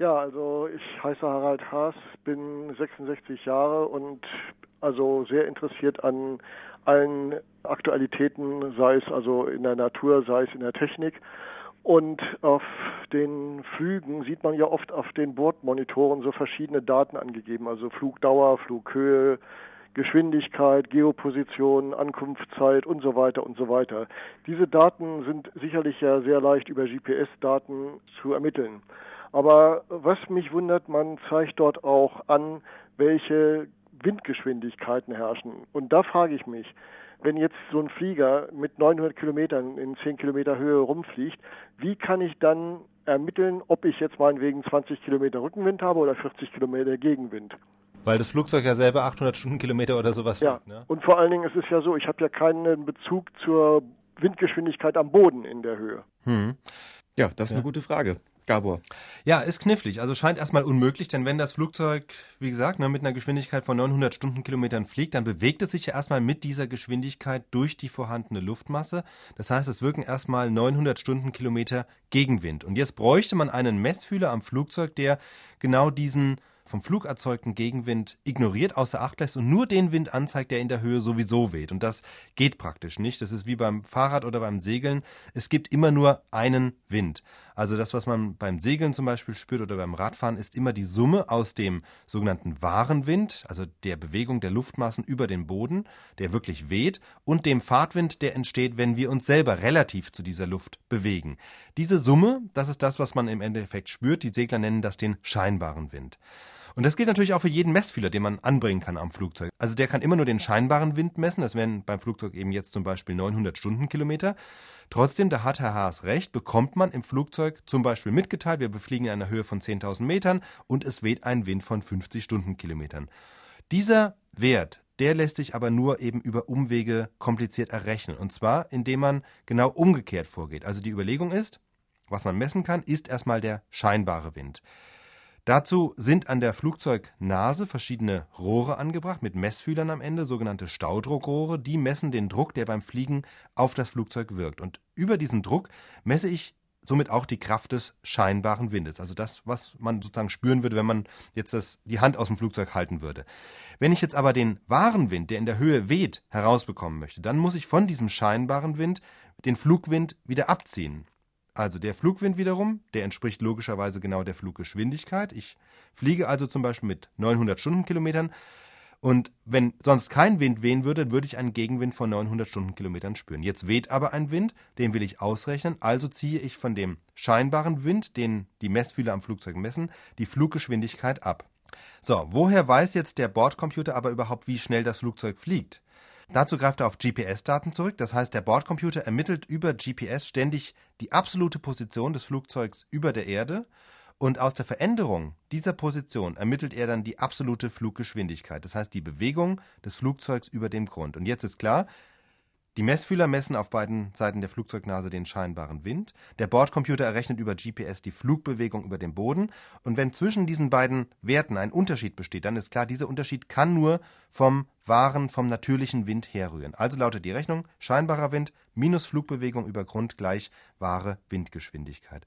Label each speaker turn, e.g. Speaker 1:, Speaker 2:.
Speaker 1: Ja, also ich heiße Harald Haas, bin 66 Jahre und also sehr interessiert an allen Aktualitäten, sei es also in der Natur, sei es in der Technik. Und auf den Flügen sieht man ja oft auf den Bordmonitoren so verschiedene Daten angegeben, also Flugdauer, Flughöhe, Geschwindigkeit, Geoposition, Ankunftszeit und so weiter und so weiter. Diese Daten sind sicherlich ja sehr leicht über GPS-Daten zu ermitteln. Aber was mich wundert, man zeigt dort auch an, welche Windgeschwindigkeiten herrschen. Und da frage ich mich, wenn jetzt so ein Flieger mit 900 Kilometern in 10 Kilometer Höhe rumfliegt, wie kann ich dann ermitteln, ob ich jetzt meinetwegen 20 Kilometer Rückenwind habe oder 40 Kilometer Gegenwind?
Speaker 2: Weil das Flugzeug ja selber 800 Stundenkilometer oder sowas
Speaker 1: ja. fliegt. Ne? Und vor allen Dingen ist es ja so, ich habe ja keinen Bezug zur Windgeschwindigkeit am Boden in der Höhe. Hm.
Speaker 3: Ja, das ist ja. eine gute Frage. Gabor.
Speaker 2: Ja, ist knifflig. Also scheint erstmal unmöglich, denn wenn das Flugzeug, wie gesagt, ne, mit einer Geschwindigkeit von 900 Stundenkilometern fliegt, dann bewegt es sich ja erstmal mit dieser Geschwindigkeit durch die vorhandene Luftmasse. Das heißt, es wirken erstmal 900 Stundenkilometer Gegenwind. Und jetzt bräuchte man einen Messfühler am Flugzeug, der genau diesen vom Flug erzeugten Gegenwind ignoriert, außer Acht lässt und nur den Wind anzeigt, der in der Höhe sowieso weht. Und das geht praktisch nicht. Das ist wie beim Fahrrad oder beim Segeln. Es gibt immer nur einen Wind. Also das, was man beim Segeln zum Beispiel spürt oder beim Radfahren, ist immer die Summe aus dem sogenannten wahren Wind, also der Bewegung der Luftmassen über den Boden, der wirklich weht, und dem Fahrtwind, der entsteht, wenn wir uns selber relativ zu dieser Luft bewegen. Diese Summe, das ist das, was man im Endeffekt spürt. Die Segler nennen das den scheinbaren Wind. Und das gilt natürlich auch für jeden Messfühler, den man anbringen kann am Flugzeug. Also der kann immer nur den scheinbaren Wind messen. Das wären beim Flugzeug eben jetzt zum Beispiel 900 Stundenkilometer. Trotzdem, da hat Herr Haas recht, bekommt man im Flugzeug zum Beispiel mitgeteilt, wir befliegen in einer Höhe von 10.000 Metern und es weht ein Wind von 50 Stundenkilometern. Dieser Wert, der lässt sich aber nur eben über Umwege kompliziert errechnen. Und zwar, indem man genau umgekehrt vorgeht. Also die Überlegung ist, was man messen kann, ist erstmal der scheinbare Wind. Dazu sind an der Flugzeugnase verschiedene Rohre angebracht mit Messfühlern am Ende, sogenannte Staudruckrohre. Die messen den Druck, der beim Fliegen auf das Flugzeug wirkt. Und über diesen Druck messe ich somit auch die Kraft des scheinbaren Windes. Also das, was man sozusagen spüren würde, wenn man jetzt das, die Hand aus dem Flugzeug halten würde. Wenn ich jetzt aber den wahren Wind, der in der Höhe weht, herausbekommen möchte, dann muss ich von diesem scheinbaren Wind den Flugwind wieder abziehen. Also der Flugwind wiederum, der entspricht logischerweise genau der Fluggeschwindigkeit. Ich fliege also zum Beispiel mit 900 Stundenkilometern und wenn sonst kein Wind wehen würde, würde ich einen Gegenwind von 900 Stundenkilometern spüren. Jetzt weht aber ein Wind, den will ich ausrechnen, also ziehe ich von dem scheinbaren Wind, den die Messfühler am Flugzeug messen, die Fluggeschwindigkeit ab. So, woher weiß jetzt der Bordcomputer aber überhaupt, wie schnell das Flugzeug fliegt? Dazu greift er auf GPS-Daten zurück. Das heißt, der Bordcomputer ermittelt über GPS ständig die absolute Position des Flugzeugs über der Erde und aus der Veränderung dieser Position ermittelt er dann die absolute Fluggeschwindigkeit, das heißt die Bewegung des Flugzeugs über dem Grund. Und jetzt ist klar, die Messfühler messen auf beiden Seiten der Flugzeugnase den scheinbaren Wind. Der Bordcomputer errechnet über GPS die Flugbewegung über dem Boden. Und wenn zwischen diesen beiden Werten ein Unterschied besteht, dann ist klar, dieser Unterschied kann nur vom wahren, vom natürlichen Wind herrühren. Also lautet die Rechnung scheinbarer Wind minus Flugbewegung über Grund gleich wahre Windgeschwindigkeit.